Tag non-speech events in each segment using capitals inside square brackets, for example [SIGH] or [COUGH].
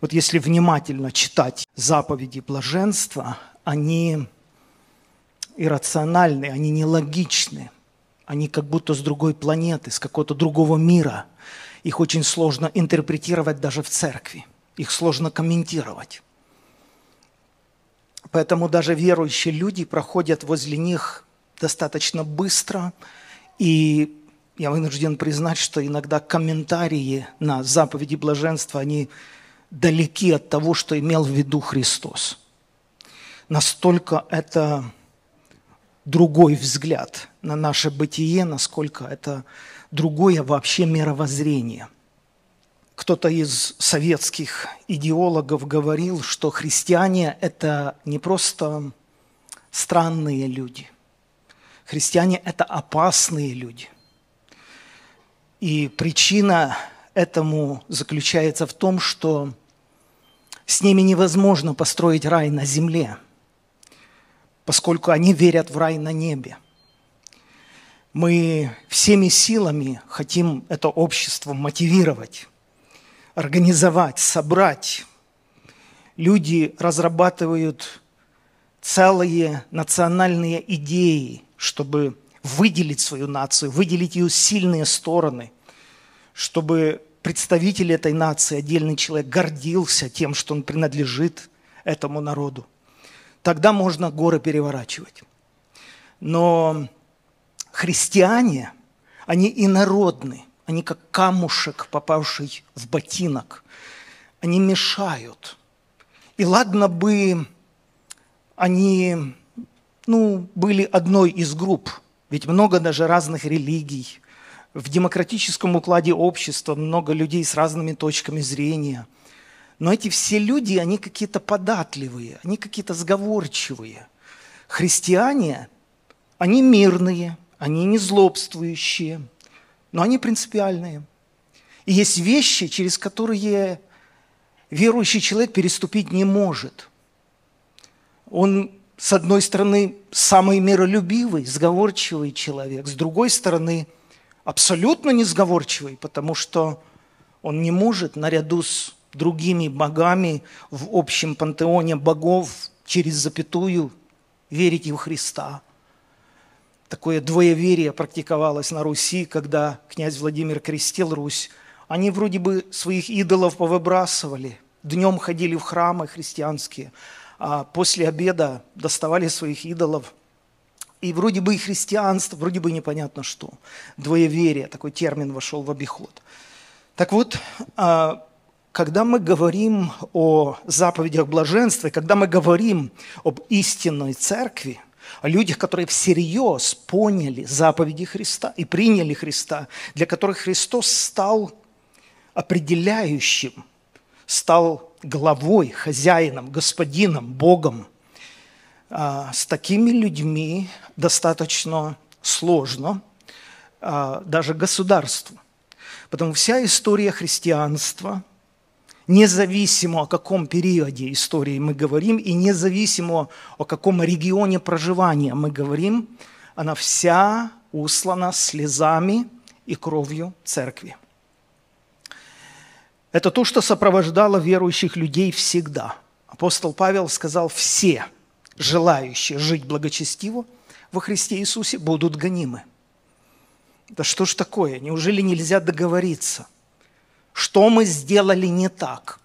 Вот если внимательно читать заповеди блаженства, они иррациональны, они нелогичны, они как будто с другой планеты, с какого-то другого мира. Их очень сложно интерпретировать даже в церкви, их сложно комментировать. Поэтому даже верующие люди проходят возле них достаточно быстро, и я вынужден признать, что иногда комментарии на заповеди блаженства, они далеки от того, что имел в виду Христос. Настолько это другой взгляд на наше бытие, насколько это другое вообще мировоззрение. Кто-то из советских идеологов говорил, что христиане – это не просто странные люди. Христиане – это опасные люди. И причина этому заключается в том, что с ними невозможно построить рай на земле – поскольку они верят в рай на небе. Мы всеми силами хотим это общество мотивировать, организовать, собрать. Люди разрабатывают целые национальные идеи, чтобы выделить свою нацию, выделить ее сильные стороны, чтобы представитель этой нации, отдельный человек, гордился тем, что он принадлежит этому народу тогда можно горы переворачивать. Но христиане, они инородны, они как камушек, попавший в ботинок. Они мешают. И ладно бы они ну, были одной из групп, ведь много даже разных религий. В демократическом укладе общества много людей с разными точками зрения – но эти все люди, они какие-то податливые, они какие-то сговорчивые. Христиане, они мирные, они не злобствующие, но они принципиальные. И есть вещи, через которые верующий человек переступить не может. Он, с одной стороны, самый миролюбивый, сговорчивый человек, с другой стороны, абсолютно несговорчивый, потому что он не может наряду с другими богами в общем пантеоне богов через запятую верить в Христа. Такое двоеверие практиковалось на Руси, когда князь Владимир крестил Русь. Они вроде бы своих идолов повыбрасывали, днем ходили в храмы христианские, а после обеда доставали своих идолов. И вроде бы и христианство, вроде бы непонятно что. Двоеверие, такой термин вошел в обиход. Так вот, а, когда мы говорим о заповедях блаженства, когда мы говорим об истинной церкви, о людях, которые всерьез поняли заповеди Христа и приняли Христа, для которых Христос стал определяющим, стал главой, хозяином, господином, Богом. А, с такими людьми достаточно сложно а, даже государству. Потому вся история христианства – независимо о каком периоде истории мы говорим и независимо о каком регионе проживания мы говорим, она вся услана слезами и кровью церкви. Это то, что сопровождало верующих людей всегда. Апостол Павел сказал, все желающие жить благочестиво во Христе Иисусе будут гонимы. Да что ж такое? Неужели нельзя договориться – что мы сделали не так?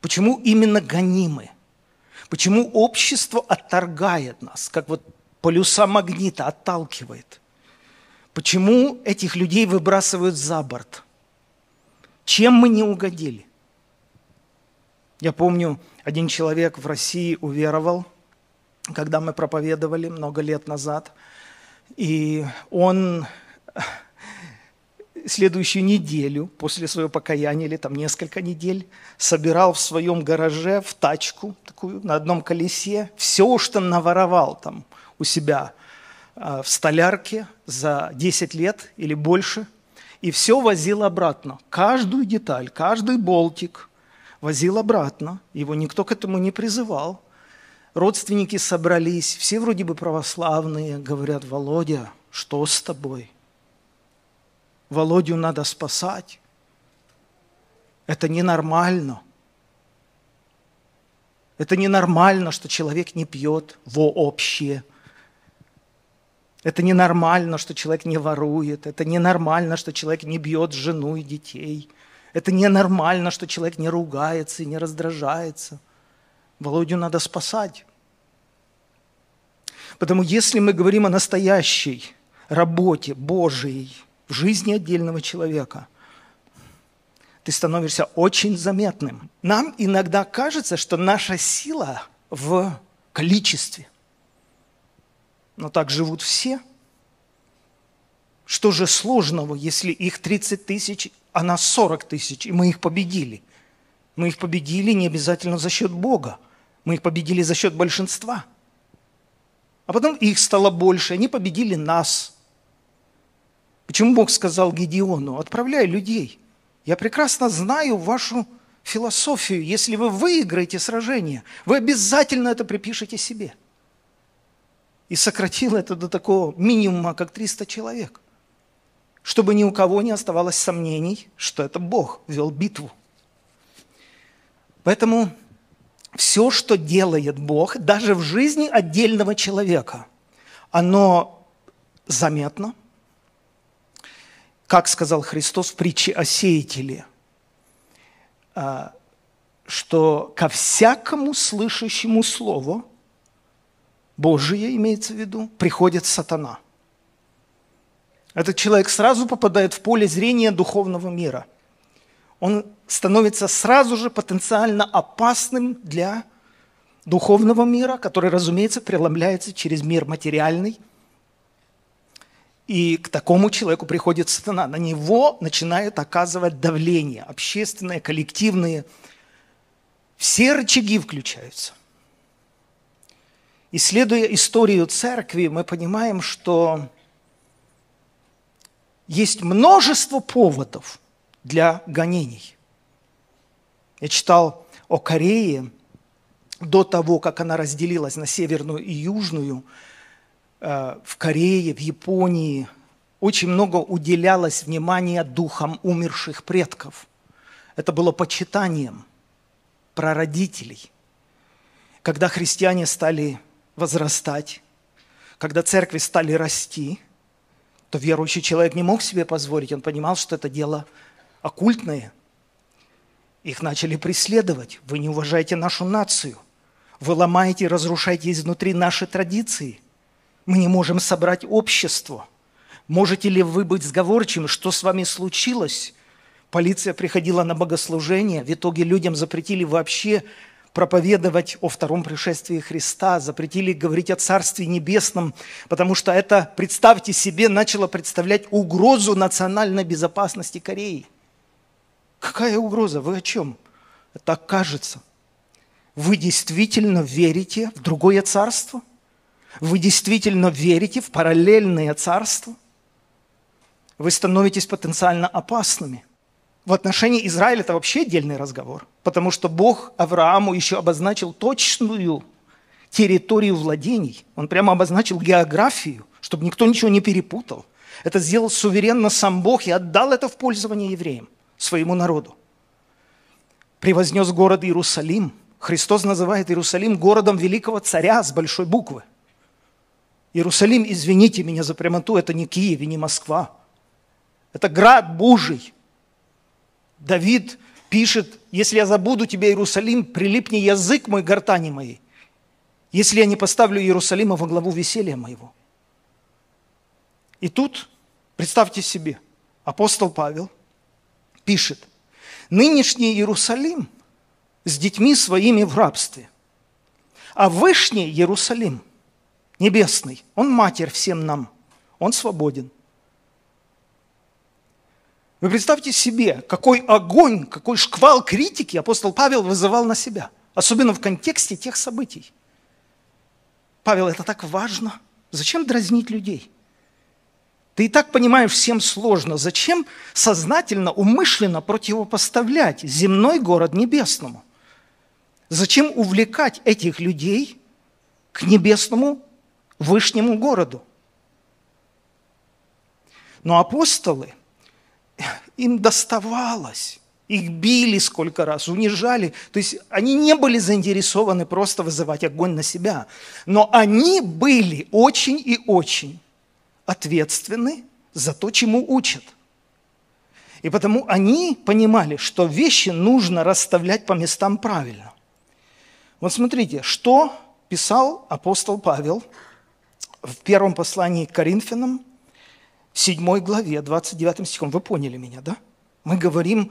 Почему именно гонимы? Почему общество отторгает нас, как вот полюса магнита отталкивает? Почему этих людей выбрасывают за борт? Чем мы не угодили? Я помню, один человек в России уверовал, когда мы проповедовали много лет назад, и он следующую неделю после своего покаяния, или там несколько недель, собирал в своем гараже в тачку такую на одном колесе все, что наворовал там у себя а, в столярке за 10 лет или больше, и все возил обратно. Каждую деталь, каждый болтик возил обратно. Его никто к этому не призывал. Родственники собрались, все вроде бы православные, говорят, Володя, что с тобой? Володю надо спасать. Это ненормально. Это ненормально, что человек не пьет вообще. Это ненормально, что человек не ворует. Это ненормально, что человек не бьет жену и детей. Это ненормально, что человек не ругается и не раздражается. Володю надо спасать. Потому если мы говорим о настоящей работе Божией в жизни отдельного человека, ты становишься очень заметным. Нам иногда кажется, что наша сила в количестве. Но так живут все. Что же сложного, если их 30 тысяч, а нас 40 тысяч, и мы их победили? Мы их победили не обязательно за счет Бога. Мы их победили за счет большинства. А потом их стало больше, они победили нас. Почему Бог сказал Гедеону, отправляй людей. Я прекрасно знаю вашу философию. Если вы выиграете сражение, вы обязательно это припишете себе. И сократил это до такого минимума, как 300 человек. Чтобы ни у кого не оставалось сомнений, что это Бог вел битву. Поэтому все, что делает Бог, даже в жизни отдельного человека, оно заметно. Как сказал Христос в притче о сеятеле, а, что ко всякому слышащему слову, Божие имеется в виду, приходит сатана. Этот человек сразу попадает в поле зрения духовного мира – он становится сразу же потенциально опасным для духовного мира, который, разумеется, преломляется через мир материальный. И к такому человеку приходит сатана. На него начинает оказывать давление, общественное, коллективные. Все рычаги включаются. Исследуя историю церкви, мы понимаем, что есть множество поводов – для гонений. Я читал о Корее до того, как она разделилась на северную и южную. Э, в Корее, в Японии очень много уделялось внимания духам умерших предков. Это было почитанием прародителей. Когда христиане стали возрастать, когда церкви стали расти, то верующий человек не мог себе позволить, он понимал, что это дело оккультные. Их начали преследовать. Вы не уважаете нашу нацию. Вы ломаете и разрушаете изнутри наши традиции. Мы не можем собрать общество. Можете ли вы быть сговорчивым? Что с вами случилось? Полиция приходила на богослужение. В итоге людям запретили вообще проповедовать о втором пришествии Христа, запретили говорить о Царстве Небесном, потому что это, представьте себе, начало представлять угрозу национальной безопасности Кореи. Какая угроза? Вы о чем? Так кажется. Вы действительно верите в другое царство? Вы действительно верите в параллельное царство? Вы становитесь потенциально опасными. В отношении Израиля это вообще отдельный разговор, потому что Бог Аврааму еще обозначил точную территорию владений. Он прямо обозначил географию, чтобы никто ничего не перепутал. Это сделал суверенно сам Бог и отдал это в пользование евреям своему народу. Превознес город Иерусалим. Христос называет Иерусалим городом великого царя с большой буквы. Иерусалим, извините меня за прямоту, это не Киев и не Москва. Это град Божий. Давид пишет, если я забуду тебя, Иерусалим, прилипни язык мой гортани моей, если я не поставлю Иерусалима во главу веселья моего. И тут, представьте себе, апостол Павел – пишет, нынешний Иерусалим с детьми своими в рабстве, а вышний Иерусалим, небесный, он матерь всем нам, он свободен. Вы представьте себе, какой огонь, какой шквал критики апостол Павел вызывал на себя, особенно в контексте тех событий. Павел, это так важно. Зачем дразнить людей? Ты и так понимаешь, всем сложно. Зачем сознательно, умышленно противопоставлять земной город небесному? Зачем увлекать этих людей к небесному вышнему городу? Но апостолы, им доставалось Их били сколько раз, унижали. То есть они не были заинтересованы просто вызывать огонь на себя. Но они были очень и очень ответственны за то, чему учат. И потому они понимали, что вещи нужно расставлять по местам правильно. Вот смотрите, что писал апостол Павел в первом послании к Коринфянам, 7 главе, 29 стихом. Вы поняли меня, да? Мы говорим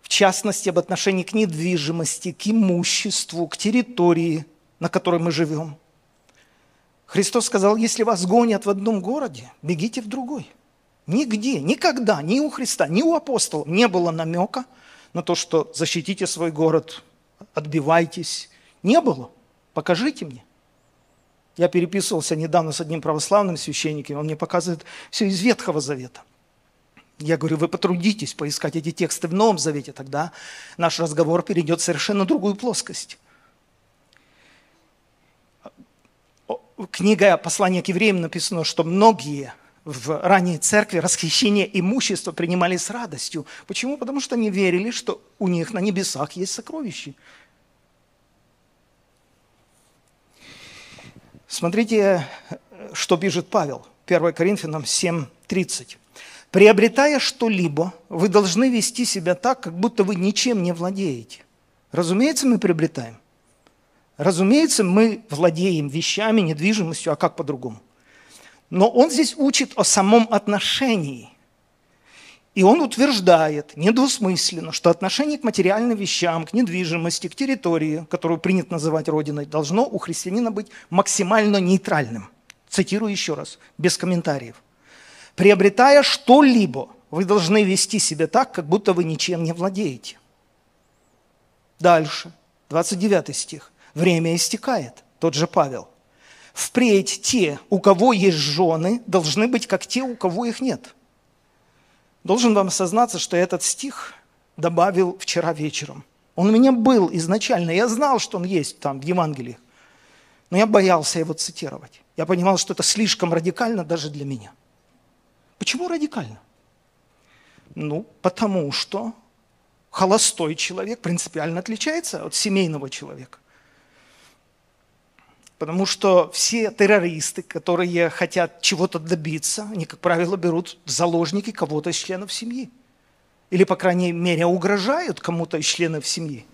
в частности об отношении к недвижимости, к имуществу, к территории, на которой мы живем. Христос сказал, если вас гонят в одном городе, бегите в другой. Нигде, никогда, ни у Христа, ни у апостолов не было намека на то, что защитите свой город, отбивайтесь. Не было. Покажите мне. Я переписывался недавно с одним православным священником, он мне показывает все из Ветхого Завета. Я говорю, вы потрудитесь поискать эти тексты в Новом Завете, тогда наш разговор перейдет в совершенно другую плоскость. Книга «Послание к евреям» написано, что многие в ранней церкви расхищение имущества принимали с радостью. Почему? Потому что они верили, что у них на небесах есть сокровища. Смотрите, что пишет Павел, 1 Коринфянам 7:30. Приобретая что-либо, вы должны вести себя так, как будто вы ничем не владеете. Разумеется, мы приобретаем. Разумеется, мы владеем вещами, недвижимостью, а как по-другому? Но он здесь учит о самом отношении. И он утверждает недвусмысленно, что отношение к материальным вещам, к недвижимости, к территории, которую принято называть родиной, должно у христианина быть максимально нейтральным. Цитирую еще раз, без комментариев. Приобретая что-либо, вы должны вести себя так, как будто вы ничем не владеете. Дальше, 29 стих. Время истекает, тот же Павел. Впредь те, у кого есть жены, должны быть как те, у кого их нет. Должен вам осознаться, что этот стих добавил вчера вечером. Он у меня был изначально, я знал, что он есть там в Евангелии, но я боялся его цитировать. Я понимал, что это слишком радикально даже для меня. Почему радикально? Ну, потому что холостой человек принципиально отличается от семейного человека. Потому что все террористы, которые хотят чего-то добиться, они, как правило, берут в заложники кого-то из членов семьи. Или, по крайней мере, угрожают кому-то из членов семьи.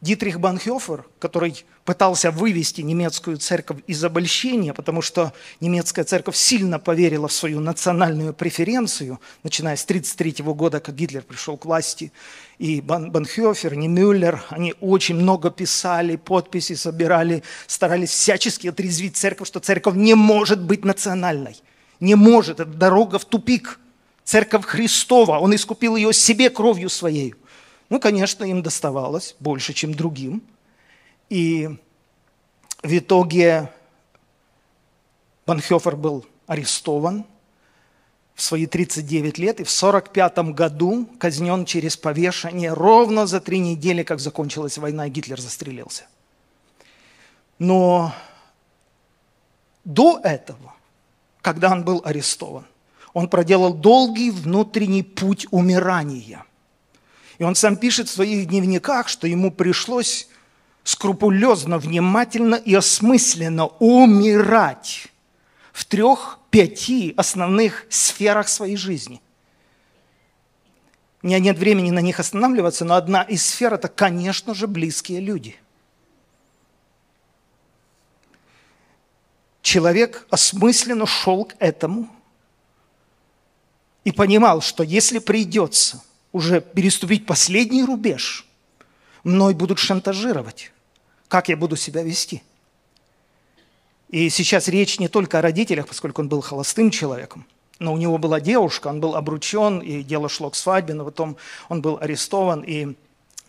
Дитрих Банхёфер, который пытался вывести немецкую церковь из обольщения, потому что немецкая церковь сильно поверила в свою национальную преференцию, начиная с 1933 года, как Гитлер пришел к власти. И Банхёфер, не Мюллер, они очень много писали, подписи собирали, старались всячески отрезвить церковь, что церковь не может быть национальной. Не может, это дорога в тупик. Церковь Христова, Он искупил ее себе кровью своей. Ну, конечно, им доставалось больше, чем другим. И в итоге Банхёфер был арестован в свои 39 лет и в 45 году казнен через повешение ровно за три недели, как закончилась война, и Гитлер застрелился. Но до этого, когда он был арестован, он проделал долгий внутренний путь умирания – и он сам пишет в своих дневниках, что ему пришлось скрупулезно, внимательно и осмысленно умирать в трех-пяти основных сферах своей жизни. У меня нет времени на них останавливаться, но одна из сфер – это, конечно же, близкие люди. Человек осмысленно шел к этому и понимал, что если придется – уже переступить последний рубеж, мной будут шантажировать. Как я буду себя вести? И сейчас речь не только о родителях, поскольку он был холостым человеком, но у него была девушка, он был обручен, и дело шло к свадьбе, но потом он был арестован, и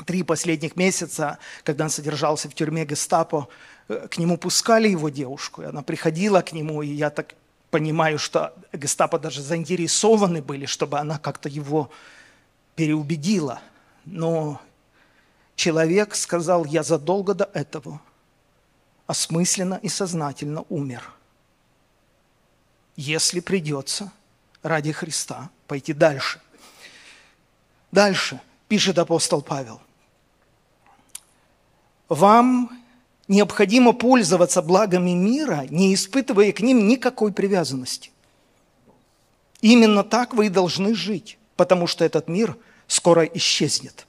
три последних месяца, когда он содержался в тюрьме гестапо, э, к нему пускали его девушку, и она приходила к нему, и я так понимаю, что гестапо даже заинтересованы были, чтобы она как-то его переубедила, но человек сказал, я задолго до этого осмысленно и сознательно умер. Если придется, ради Христа пойти дальше. Дальше пишет апостол Павел. Вам необходимо пользоваться благами мира, не испытывая к ним никакой привязанности. Именно так вы и должны жить, потому что этот мир скоро исчезнет.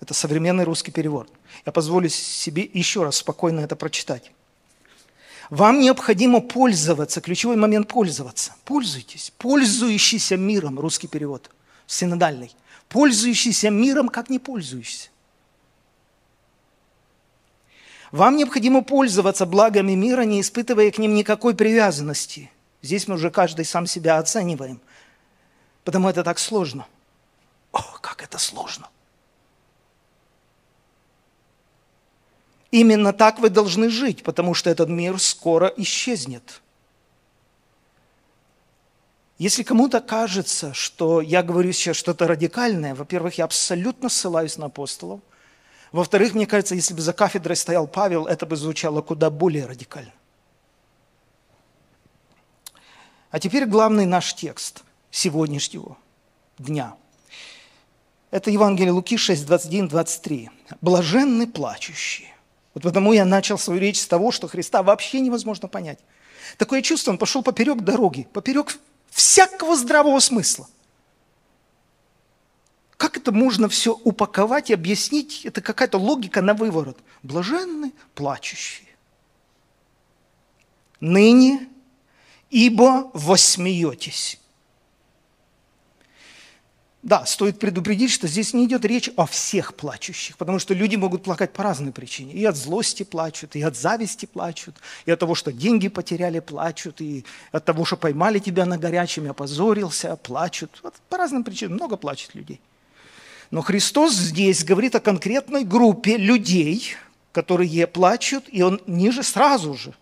Это современный русский перевод. Я позволю себе еще раз спокойно это прочитать. Вам необходимо пользоваться, ключевой момент пользоваться. Пользуйтесь, пользующийся миром, русский перевод, синодальный. Пользующийся миром, как не пользующийся. Вам необходимо пользоваться благами мира, не испытывая к ним никакой привязанности. Здесь мы уже каждый сам себя оцениваем. Потому это так сложно. О, как это сложно. Именно так вы должны жить, потому что этот мир скоро исчезнет. Если кому-то кажется, что я говорю сейчас что-то радикальное, во-первых, я абсолютно ссылаюсь на апостолов – во-вторых, мне кажется, если бы за кафедрой стоял Павел, это бы звучало куда более радикально. А теперь главный наш текст сегодняшнего дня. Это Евангелие Луки 6, 21, 23. «Блаженны плачущие». Вот потому я начал свою речь с того, что Христа вообще невозможно понять. Такое чувство, он пошел поперек дороги, поперек всякого здравого смысла. Как это можно все упаковать и объяснить? Это какая-то логика на выворот. Блаженны плачущие. Ныне, ибо восмеетесь. Да, стоит предупредить, что здесь не идет речь о всех плачущих, потому что люди могут плакать по разной причине. И от злости плачут, и от зависти плачут, и от того, что деньги потеряли, плачут, и от того, что поймали тебя на горячем, опозорился, плачут. Вот по разным причинам много плачет людей. Но Христос здесь говорит о конкретной группе людей, которые плачут, и Он ниже сразу же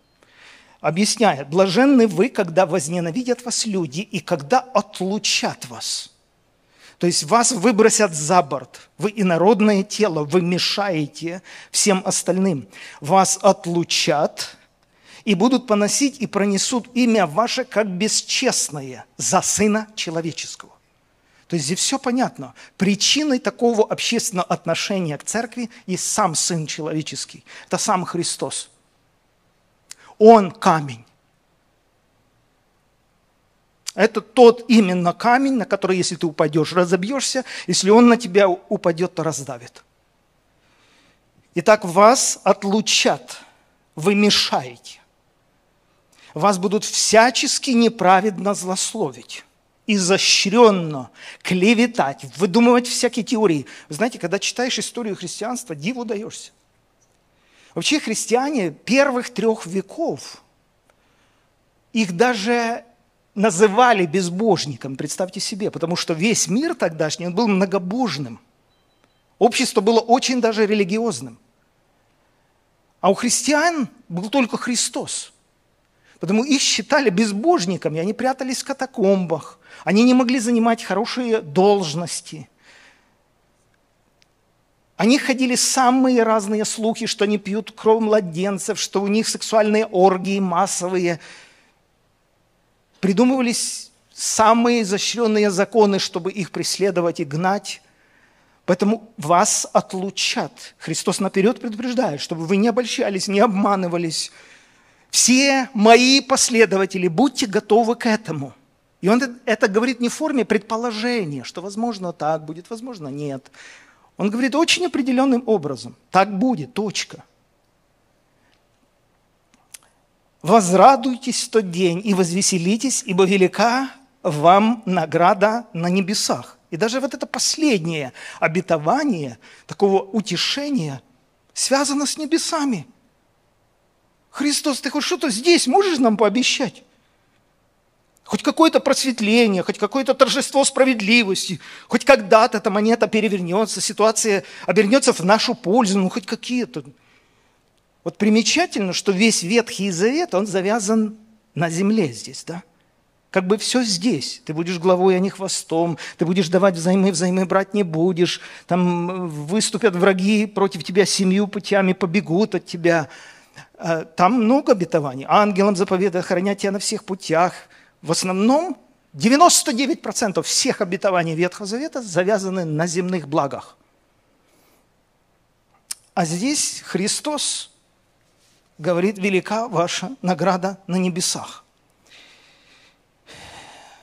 объясняет, блаженны вы, когда возненавидят вас люди и когда отлучат вас. То есть вас выбросят за борт. Вы инородное тело, вы мешаете всем остальным. Вас отлучат и будут поносить и пронесут имя ваше как бесчестное за Сына Человеческого. То есть здесь все понятно. Причиной такого общественного отношения к церкви есть сам Сын Человеческий. Это сам Христос. Он камень. Это тот именно камень, на который, если ты упадешь, разобьешься. Если он на тебя упадет, то раздавит. Итак, вас отлучат, вы мешаете. Вас будут всячески неправедно злословить изощренно клеветать, выдумывать всякие теории. Вы знаете, когда читаешь историю христианства, диву даешься. Вообще христиане первых трех веков, их даже называли безбожником, представьте себе, потому что весь мир тогдашний, он был многобожным. Общество было очень даже религиозным. А у христиан был только Христос. Потому их считали безбожниками, они прятались в катакомбах, они не могли занимать хорошие должности. Они ходили самые разные слухи, что они пьют кровь младенцев, что у них сексуальные оргии массовые. Придумывались самые изощренные законы, чтобы их преследовать и гнать. Поэтому вас отлучат. Христос наперед предупреждает, чтобы вы не обольщались, не обманывались. Все мои последователи, будьте готовы к этому – и он это говорит не в форме предположения, что возможно так будет, возможно нет. Он говорит очень определенным образом. Так будет, точка. Возрадуйтесь в тот день и возвеселитесь, ибо велика вам награда на небесах. И даже вот это последнее обетование, такого утешения, связано с небесами. Христос, ты хоть что-то здесь можешь нам пообещать? Хоть какое-то просветление, хоть какое-то торжество справедливости, хоть когда-то эта монета перевернется, ситуация обернется в нашу пользу, ну хоть какие-то. Вот примечательно, что весь Ветхий Завет, он завязан на земле здесь, да? Как бы все здесь. Ты будешь главой, а не хвостом. Ты будешь давать взаймы, взаймы брать не будешь. Там э, выступят враги против тебя семью путями, побегут от тебя. А, там много обетований. Ангелам заповедует охранять тебя на всех путях – в основном 99% всех обетований Ветхого Завета завязаны на земных благах. А здесь Христос говорит, велика ваша награда на небесах.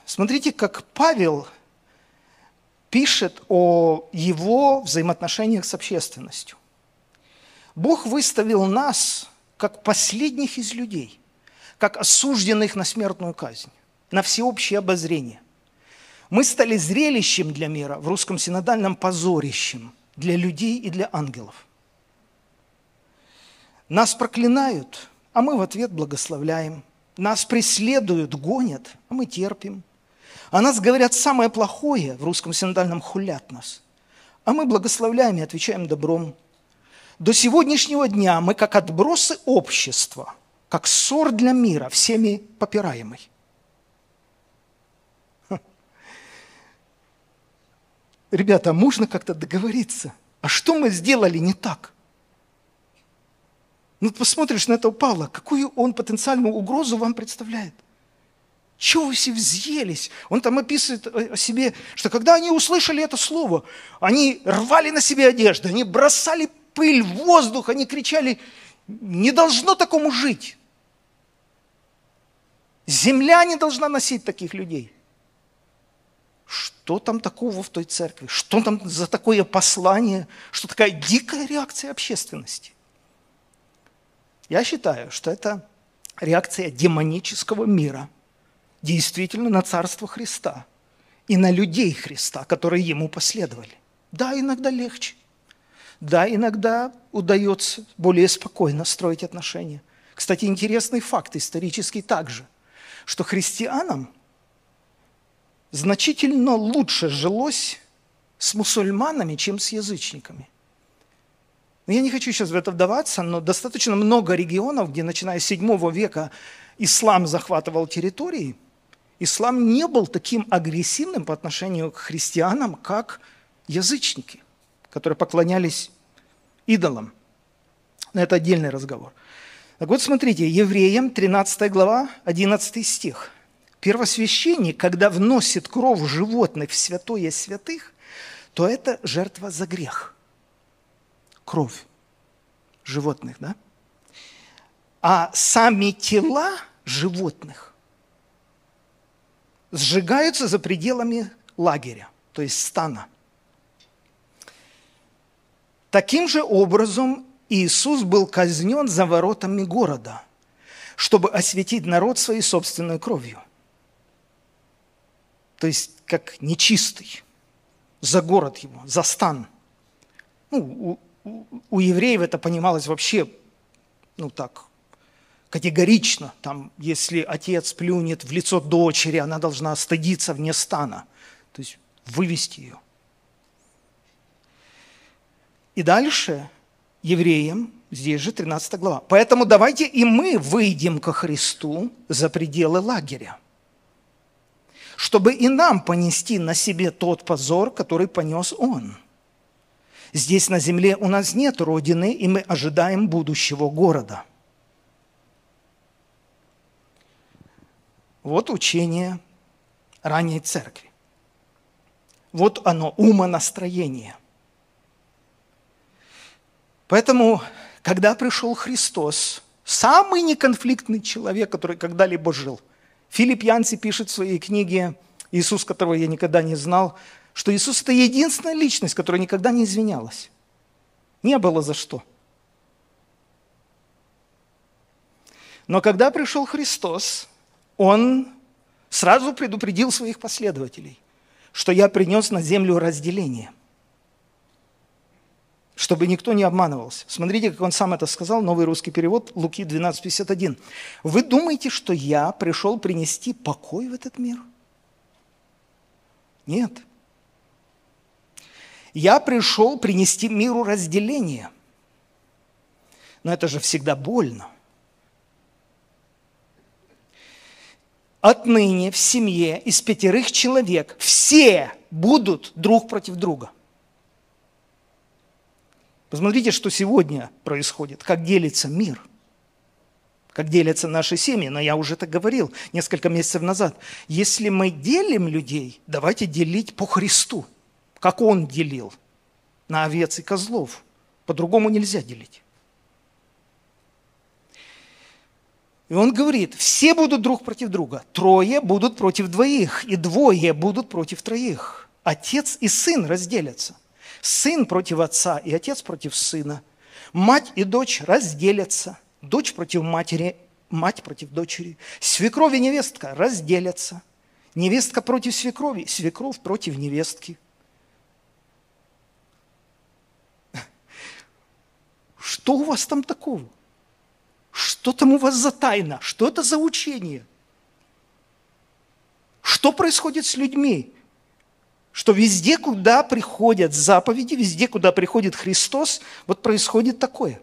Смотрите, как Павел пишет о его взаимоотношениях с общественностью. Бог выставил нас как последних из людей, как осужденных на смертную казнь, на всеобщее обозрение. Мы стали зрелищем для мира, в русском синодальном позорищем для людей и для ангелов. Нас проклинают, а мы в ответ благословляем. Нас преследуют, гонят, а мы терпим. О нас говорят самое плохое, в русском синодальном хулят нас. А мы благословляем и отвечаем добром. До сегодняшнего дня мы как отбросы общества, как ссор для мира, всеми попираемый. Ребята, а можно как-то договориться? А что мы сделали не так? Ну, посмотришь на этого Павла, какую он потенциальную угрозу вам представляет – чего вы все взъелись? Он там описывает о себе, что когда они услышали это слово, они рвали на себе одежды, они бросали пыль в воздух, они кричали, не должно такому жить. Земля не должна носить таких людей. Что там такого в той церкви? Что там за такое послание? Что такая дикая реакция общественности? Я считаю, что это реакция демонического мира – действительно на Царство Христа и на людей Христа, которые Ему последовали. Да, иногда легче. Да, иногда удается более спокойно строить отношения. Кстати, интересный факт исторический также, что христианам значительно лучше жилось с мусульманами, чем с язычниками. Я не хочу сейчас в это вдаваться, но достаточно много регионов, где, начиная с 7 века, ислам захватывал территории – ислам не был таким агрессивным по отношению к христианам, как язычники, которые поклонялись идолам. Но это отдельный разговор. Так вот, смотрите, Евреям, 13 глава, 11 стих. Первосвященник, когда вносит кровь животных в святое святых, то это жертва за грех. Кровь животных, да? А сами тела животных сжигаются за пределами лагеря, то есть стана. Таким же образом Иисус был казнен за воротами города, чтобы осветить народ своей собственной кровью. То есть как нечистый, за город его, за стан. Ну, у, евреев это понималось вообще, ну так, категорично, там, если отец плюнет в лицо дочери, она должна стыдиться вне стана, то есть вывести ее. И дальше евреям, здесь же 13 глава. Поэтому давайте и мы выйдем ко Христу за пределы лагеря, чтобы и нам понести на себе тот позор, который понес Он. Здесь на земле у нас нет Родины, и мы ожидаем будущего города – Вот учение ранней церкви. Вот оно, умонастроение. Поэтому, когда пришел Христос, самый неконфликтный человек, который когда-либо жил, Филипп Янси пишет в своей книге «Иисус, которого я никогда не знал», что Иисус – это единственная личность, которая никогда не извинялась. Не было за что. Но когда пришел Христос, он сразу предупредил своих последователей, что я принес на землю разделение, чтобы никто не обманывался. Смотрите, как он сам это сказал, новый русский перевод, Луки 12:51. Вы думаете, что я пришел принести покой в этот мир? Нет. Я пришел принести миру разделение. Но это же всегда больно – отныне в семье из пятерых человек все будут друг против друга. Посмотрите, что сегодня происходит, как делится мир. как делятся наши семьи, но я уже это говорил несколько месяцев назад. Если мы делим людей, давайте делить по Христу, как Он делил на овец и козлов. По-другому нельзя делить. И он говорит, все будут друг против друга, трое будут против двоих, и двое будут против троих. Отец и сын разделятся. Сын против отца и отец против сына. Мать и дочь разделятся. Дочь против матери, мать против дочери. Свекровь и невестка разделятся. Невестка против свекрови, свекровь против невестки. Что у вас там такого? Что там у вас за тайна? Что это за учение? Что происходит с людьми? Что везде, куда приходят заповеди, везде, куда приходит Христос, вот происходит такое.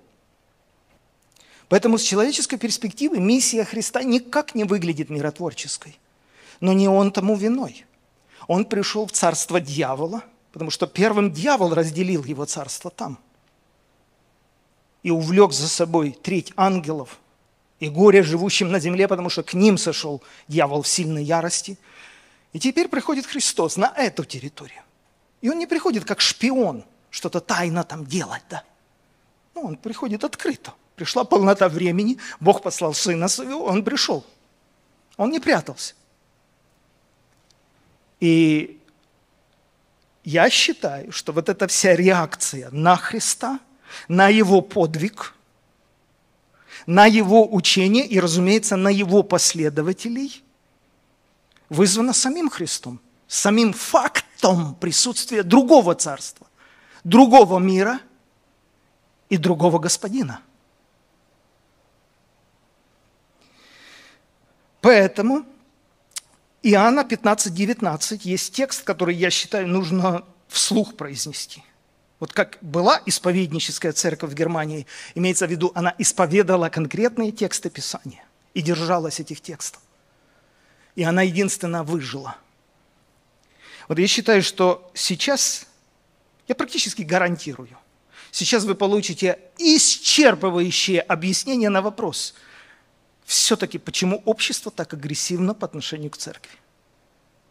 Поэтому с человеческой перспективы миссия Христа никак не выглядит миротворческой. Но не он тому виной. Он пришел в царство дьявола, потому что первым дьявол разделил его царство там. И увлек за собой треть ангелов и горе живущим на земле, потому что к ним сошел дьявол в сильной ярости – и теперь приходит Христос на эту территорию. И он не приходит как шпион, что-то тайно там делать, да. Ну, он приходит открыто. Пришла полнота времени, Бог послал Сына Своего, он пришел. Он не прятался. И я считаю, что вот эта вся реакция на Христа, на Его подвиг, на Его учение и, разумеется, на Его последователей – вызвано самим Христом, самим фактом присутствия другого царства, другого мира и другого господина. Поэтому Иоанна 15:19 есть текст, который, я считаю, нужно вслух произнести. Вот как была исповедническая церковь в Германии, имеется в виду, она исповедала конкретные тексты Писания и держалась этих текстов и она единственная выжила. Вот я считаю, что сейчас, я практически гарантирую, сейчас вы получите исчерпывающее объяснение на вопрос, все-таки почему общество так агрессивно по отношению к церкви.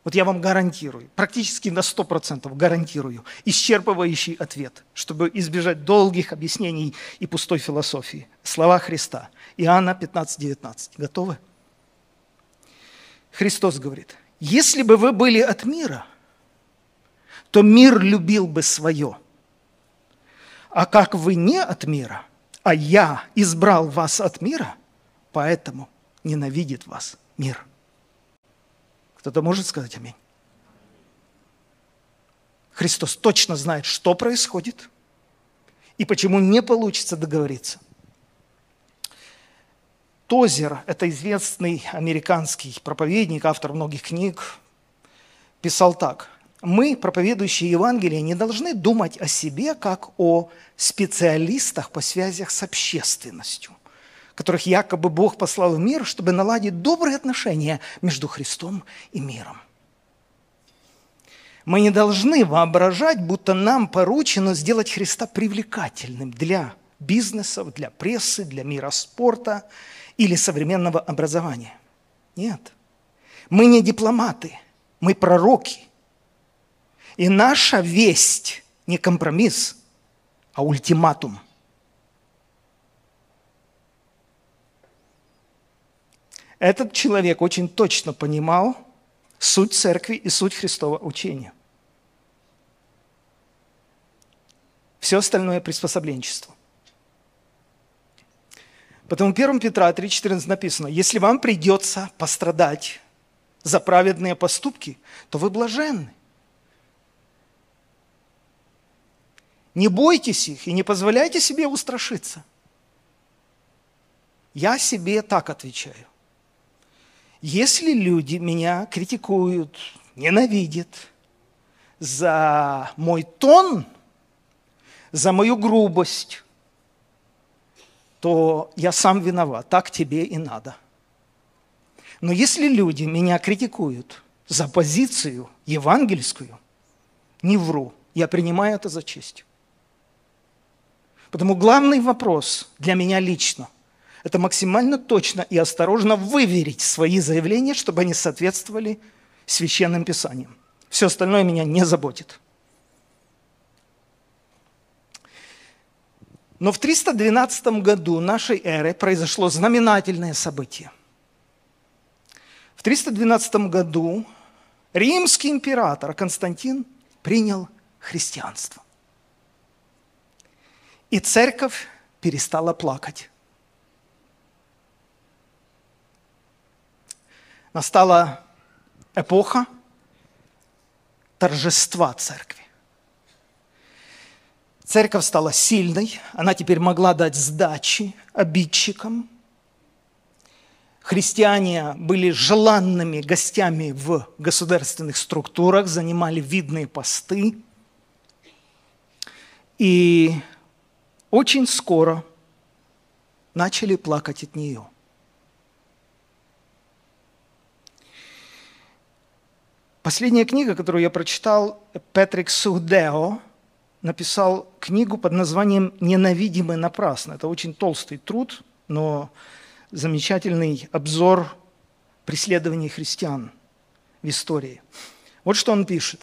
Вот я вам гарантирую, практически на 100% гарантирую, исчерпывающий ответ, чтобы избежать долгих объяснений и пустой философии. Слова Христа. Иоанна 15:19. Готовы? Христос говорит, если бы вы были от мира, то мир любил бы свое. А как вы не от мира, а я избрал вас от мира, поэтому ненавидит вас мир. Кто-то может сказать аминь? Христос точно знает, что происходит и почему не получится договориться. Тозер, это известный американский проповедник, автор многих книг, писал так. Мы, проповедующие Евангелие, не должны думать о себе как о специалистах по связях с общественностью, которых якобы Бог послал в мир, чтобы наладить добрые отношения между Христом и миром. Мы не должны воображать, будто нам поручено сделать Христа привлекательным для бизнесов, для прессы, для мира спорта – или современного образования. Нет. Мы не дипломаты, мы пророки. И наша весть не компромисс, а ультиматум. Этот человек очень точно понимал суть церкви и суть Христова учения. Все остальное приспособленчество. Потому 1 Петра 3,14 написано, если вам придется пострадать за праведные поступки, то вы блаженны. Не бойтесь их и не позволяйте себе устрашиться. Я себе так отвечаю. Если люди меня критикуют, ненавидят за мой тон, за мою грубость, то я сам виноват, так тебе и надо. Но если люди меня критикуют за позицию евангельскую, не вру, я принимаю это за честь. Потому главный вопрос для меня лично – это максимально точно и осторожно выверить свои заявления, чтобы они соответствовали священным писаниям. Все остальное меня не заботит. Но в 312 году нашей эры произошло знаменательное событие. В 312 году римский император Константин принял христианство. И церковь перестала плакать. Настала эпоха торжества церкви. Церковь стала сильной, она теперь могла дать сдачи обидчикам. Христиане были желанными гостями в государственных структурах, занимали видные посты. И очень скоро начали плакать от нее. Последняя книга, которую я прочитал, Петрик Сухдео, написал книгу под названием «Ненавидимый напрасно». Это очень толстый труд, но замечательный обзор преследований христиан в истории. Вот что он пишет.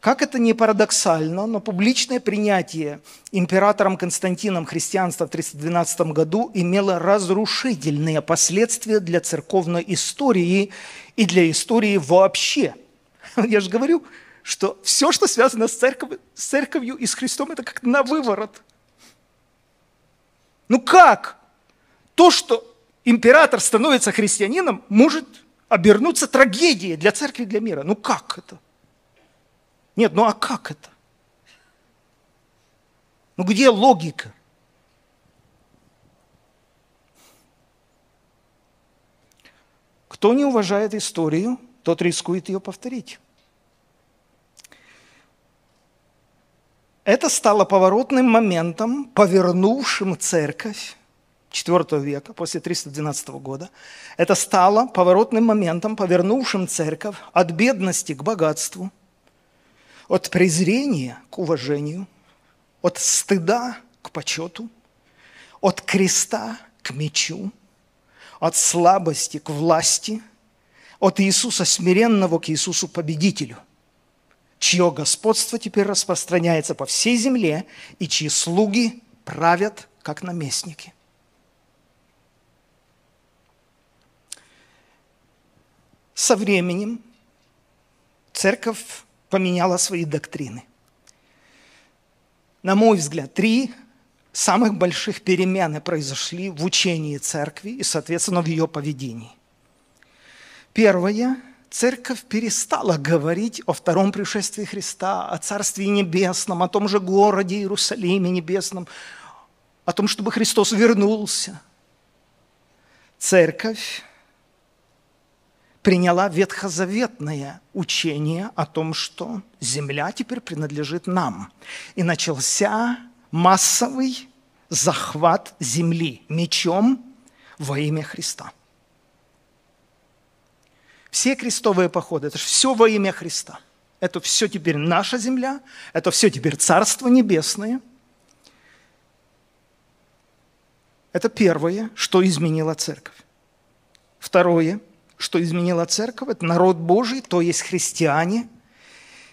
Как это не парадоксально, но публичное принятие императором Константином христианства в 312 году имело разрушительные последствия для церковной истории и для истории вообще. [LAUGHS] Я же говорю, что все, что связано с церковью, с церковью и с Христом, это как на выворот. Ну как? То, что император становится христианином, может обернуться трагедией для церкви и для мира. Ну как это? Нет, ну а как это? Ну где логика? Кто не уважает историю, тот рискует ее повторить. Это стало поворотным моментом, повернувшим церковь IV века, после 312 года. Это стало поворотным моментом, повернувшим церковь от бедности к богатству, от презрения к уважению, от стыда к почету, от креста к мечу, от слабости к власти, от Иисуса смиренного к Иисусу победителю – чье господство теперь распространяется по всей земле, и чьи слуги правят как наместники. Со временем церковь поменяла свои доктрины. На мой взгляд, три самых больших перемены произошли в учении церкви и, соответственно, в ее поведении. Первое церковь перестала говорить о втором пришествии Христа, о Царстве Небесном, о том же городе Иерусалиме Небесном, о том, чтобы Христос вернулся. Церковь приняла ветхозаветное учение о том, что земля теперь принадлежит нам. И начался массовый захват земли мечом во имя Христа. Все крестовые походы, это же все во имя Христа. Это все теперь наша земля, это все теперь Царство Небесное. Это первое, что изменила церковь. Второе, что изменила церковь, это народ Божий, то есть христиане,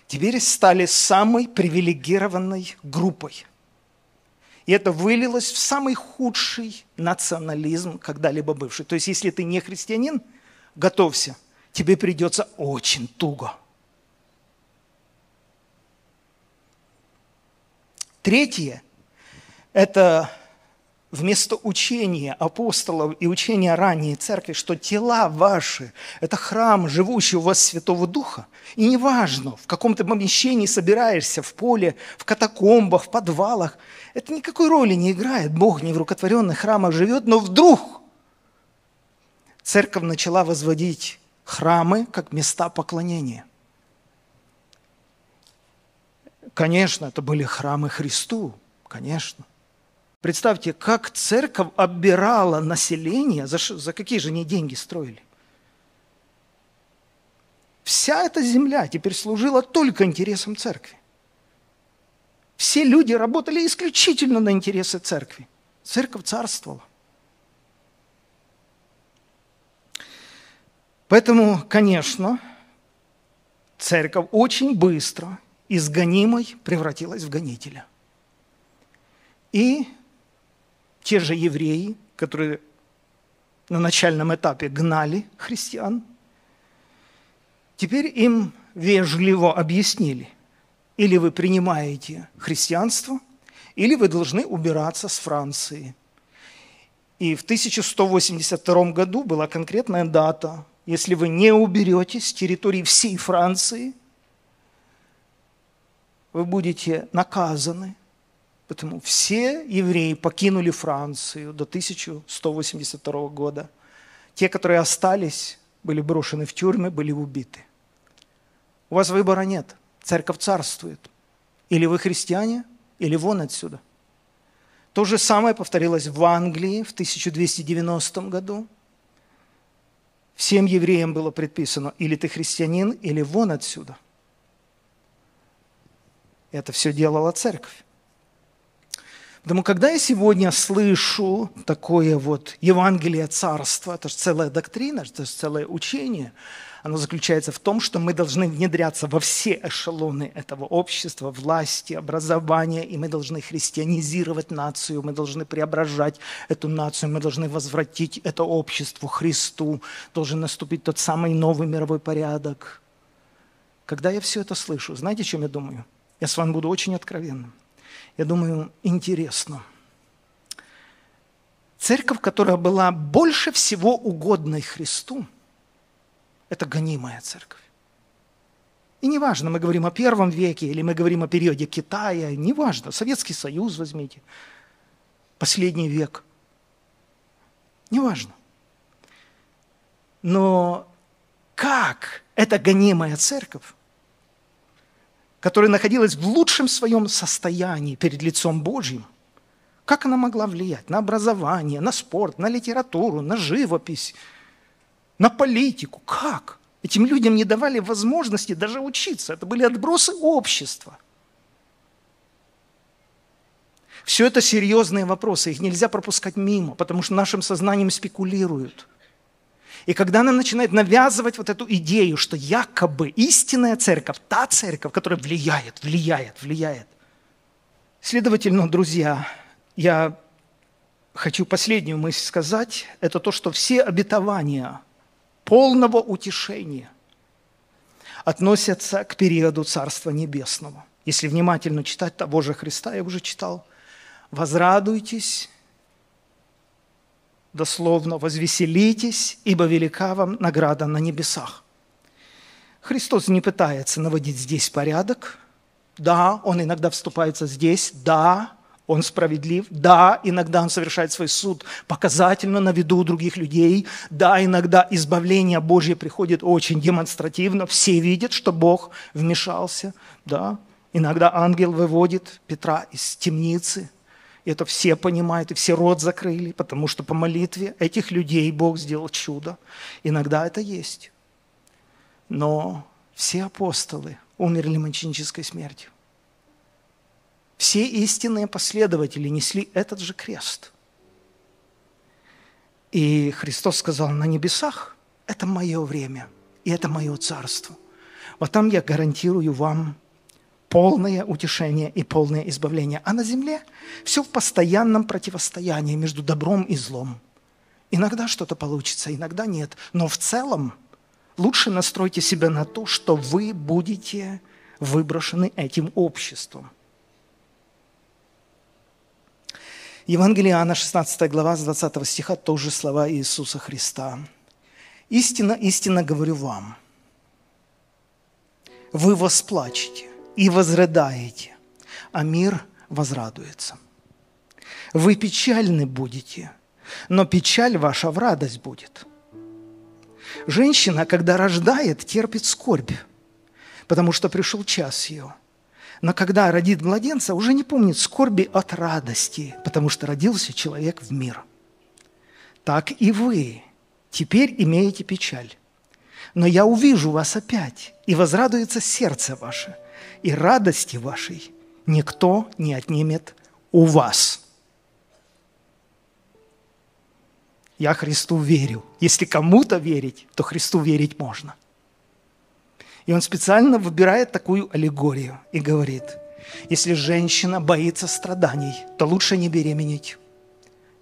теперь стали самой привилегированной группой. И это вылилось в самый худший национализм, когда-либо бывший. То есть, если ты не христианин, готовься – тебе придется очень туго. Третье – это вместо учения апостолов и учения ранней церкви, что тела ваши – это храм, живущий у вас Святого Духа. И неважно, в каком ты помещении собираешься, в поле, в катакомбах, в подвалах, это никакой роли не играет. Бог не в рукотворенных храмах живет, но вдруг церковь начала возводить храмы как места поклонения. Конечно, это были храмы Христу, конечно. Представьте, как церковь оббирала население, за, за какие же они деньги строили. Вся эта земля теперь служила только интересам церкви. Все люди работали исключительно на интересы церкви. Церковь царствовала. Поэтому, конечно, церковь очень быстро из гонимой превратилась в гонителя. И те же евреи, которые на начальном этапе гнали христиан, теперь им вежливо объяснили, или вы принимаете христианство, или вы должны убираться с Франции. И в 1182 году была конкретная дата. Если вы не уберетесь с территории всей Франции, вы будете наказаны. Потому все евреи покинули Францию до 1182 года. Те, которые остались, были брошены в тюрьмы, были убиты. У вас выбора нет. Церковь царствует. Или вы христиане, или вон отсюда. То же самое повторилось в Англии в 1290 году. Всем евреям было предписано, или ты христианин, или вон отсюда. Это все делала церковь. Поэтому, когда я сегодня слышу такое вот Евангелие Царства, это же целая доктрина, это же целое учение, оно заключается в том, что мы должны внедряться во все эшелоны этого общества, власти, образования, и мы должны христианизировать нацию, мы должны преображать эту нацию, мы должны возвратить это общество Христу, должен наступить тот самый новый мировой порядок. Когда я все это слышу, знаете, о чем я думаю? Я с вами буду очень откровенным я думаю, интересно. Церковь, которая была больше всего угодной Христу, это гонимая церковь. И неважно, мы говорим о первом веке или мы говорим о периоде Китая, неважно, Советский Союз возьмите, последний век, неважно. Но как эта гонимая церковь которая находилась в лучшем своем состоянии перед лицом Божьим, как она могла влиять на образование, на спорт, на литературу, на живопись, на политику? Как? Этим людям не давали возможности даже учиться. Это были отбросы общества. Все это серьезные вопросы, их нельзя пропускать мимо, потому что нашим сознанием спекулируют – и когда она начинает навязывать вот эту идею, что якобы истинная церковь, та церковь, которая влияет, влияет, влияет. Следовательно, друзья, я хочу последнюю мысль сказать, это то, что все обетования полного утешения относятся к периоду Царства Небесного. Если внимательно читать того же Христа, я уже читал, «Возрадуйтесь дословно «возвеселитесь, ибо велика вам награда на небесах». Христос не пытается наводить здесь порядок. Да, Он иногда вступается здесь. Да, Он справедлив. Да, иногда Он совершает свой суд показательно на виду других людей. Да, иногда избавление Божье приходит очень демонстративно. Все видят, что Бог вмешался. Да, иногда ангел выводит Петра из темницы – это все понимают, и все рот закрыли, потому что по молитве этих людей Бог сделал чудо. Иногда это есть. Но все апостолы умерли мученической смертью. Все истинные последователи несли этот же крест. И Христос сказал, на небесах это мое время, и это мое царство. Вот там я гарантирую вам полное утешение и полное избавление. А на земле все в постоянном противостоянии между добром и злом. Иногда что-то получится, иногда нет. Но в целом лучше настройте себя на то, что вы будете выброшены этим обществом. Евангелие Иоанна, 16 глава, с 20 стиха, тоже слова Иисуса Христа. «Истинно, истинно говорю вам, вы восплачете, и возрыдаете, а мир возрадуется. Вы печальны будете, но печаль ваша в радость будет. Женщина, когда рождает, терпит скорбь, потому что пришел час ее. Но когда родит младенца, уже не помнит скорби от радости, потому что родился человек в мир. Так и вы теперь имеете печаль. Но я увижу вас опять, и возрадуется сердце ваше – и радости вашей никто не отнимет у вас. Я Христу верю. Если кому-то верить, то Христу верить можно. И он специально выбирает такую аллегорию и говорит, если женщина боится страданий, то лучше не беременеть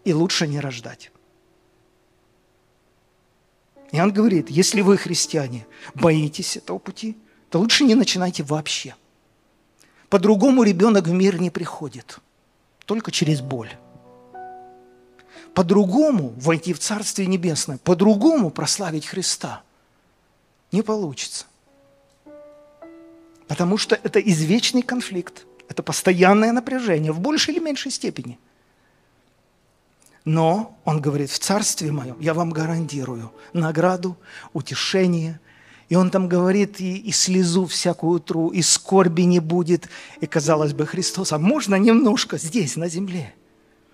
и лучше не рождать. И он говорит, если вы, христиане, боитесь этого пути, то лучше не начинайте вообще. По-другому ребенок в мир не приходит, только через боль. По-другому войти в Царствие Небесное, по-другому прославить Христа не получится. Потому что это извечный конфликт, это постоянное напряжение в большей или меньшей степени – но, он говорит, в царстве моем я вам гарантирую награду, утешение. И он там говорит, и, и слезу всякую тру, и скорби не будет. И, казалось бы, Христос, а можно немножко здесь, на земле?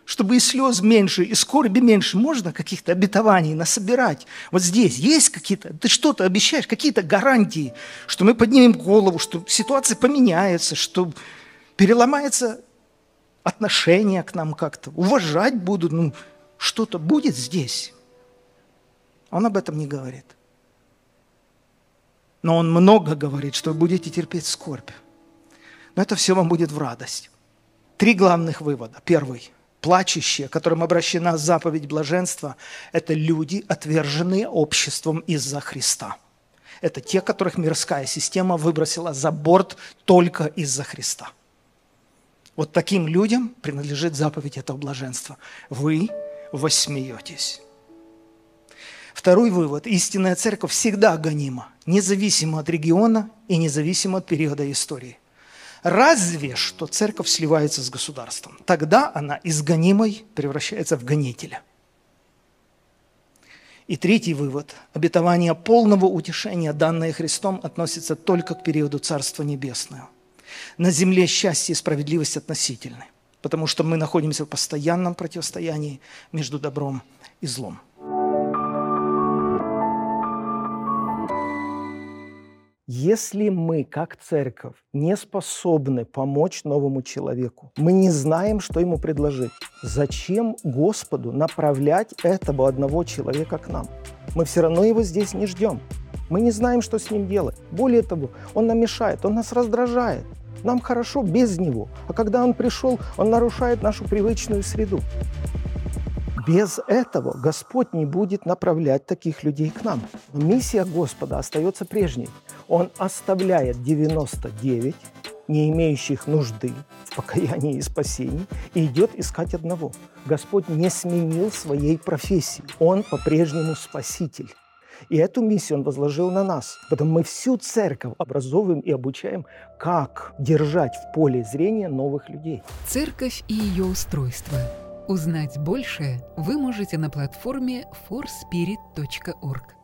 Чтобы и слез меньше, и скорби меньше, можно каких-то обетований насобирать? Вот здесь есть какие-то, ты что-то обещаешь, какие-то гарантии, что мы поднимем голову, что ситуация поменяется, что переломается отношение к нам как-то, уважать будут, ну, что-то будет здесь. Он об этом не говорит. Но он много говорит, что вы будете терпеть скорбь. Но это все вам будет в радость. Три главных вывода. Первый. Плачущие, которым обращена заповедь блаженства, это люди, отверженные обществом из-за Христа. Это те, которых мирская система выбросила за борт только из-за Христа. Вот таким людям принадлежит заповедь этого блаженства. Вы восмеетесь. Второй вывод. Истинная церковь всегда гонима, независимо от региона и независимо от периода истории. Разве что церковь сливается с государством. Тогда она из гонимой превращается в гонителя. И третий вывод. Обетование полного утешения, данное Христом, относится только к периоду Царства Небесного – на земле счастье и справедливость относительны, потому что мы находимся в постоянном противостоянии между добром и злом. Если мы, как церковь, не способны помочь новому человеку, мы не знаем, что ему предложить, зачем Господу направлять этого одного человека к нам? Мы все равно его здесь не ждем. Мы не знаем, что с ним делать. Более того, он нам мешает, он нас раздражает. Нам хорошо без него. А когда он пришел, он нарушает нашу привычную среду. Без этого Господь не будет направлять таких людей к нам. Миссия Господа остается прежней. Он оставляет 99, не имеющих нужды в покаянии и спасении, и идет искать одного. Господь не сменил своей профессии. Он по-прежнему спаситель. И эту миссию Он возложил на нас. Поэтому мы всю церковь образовываем и обучаем, как держать в поле зрения новых людей. Церковь и ее устройство. Узнать больше вы можете на платформе forspirit.org.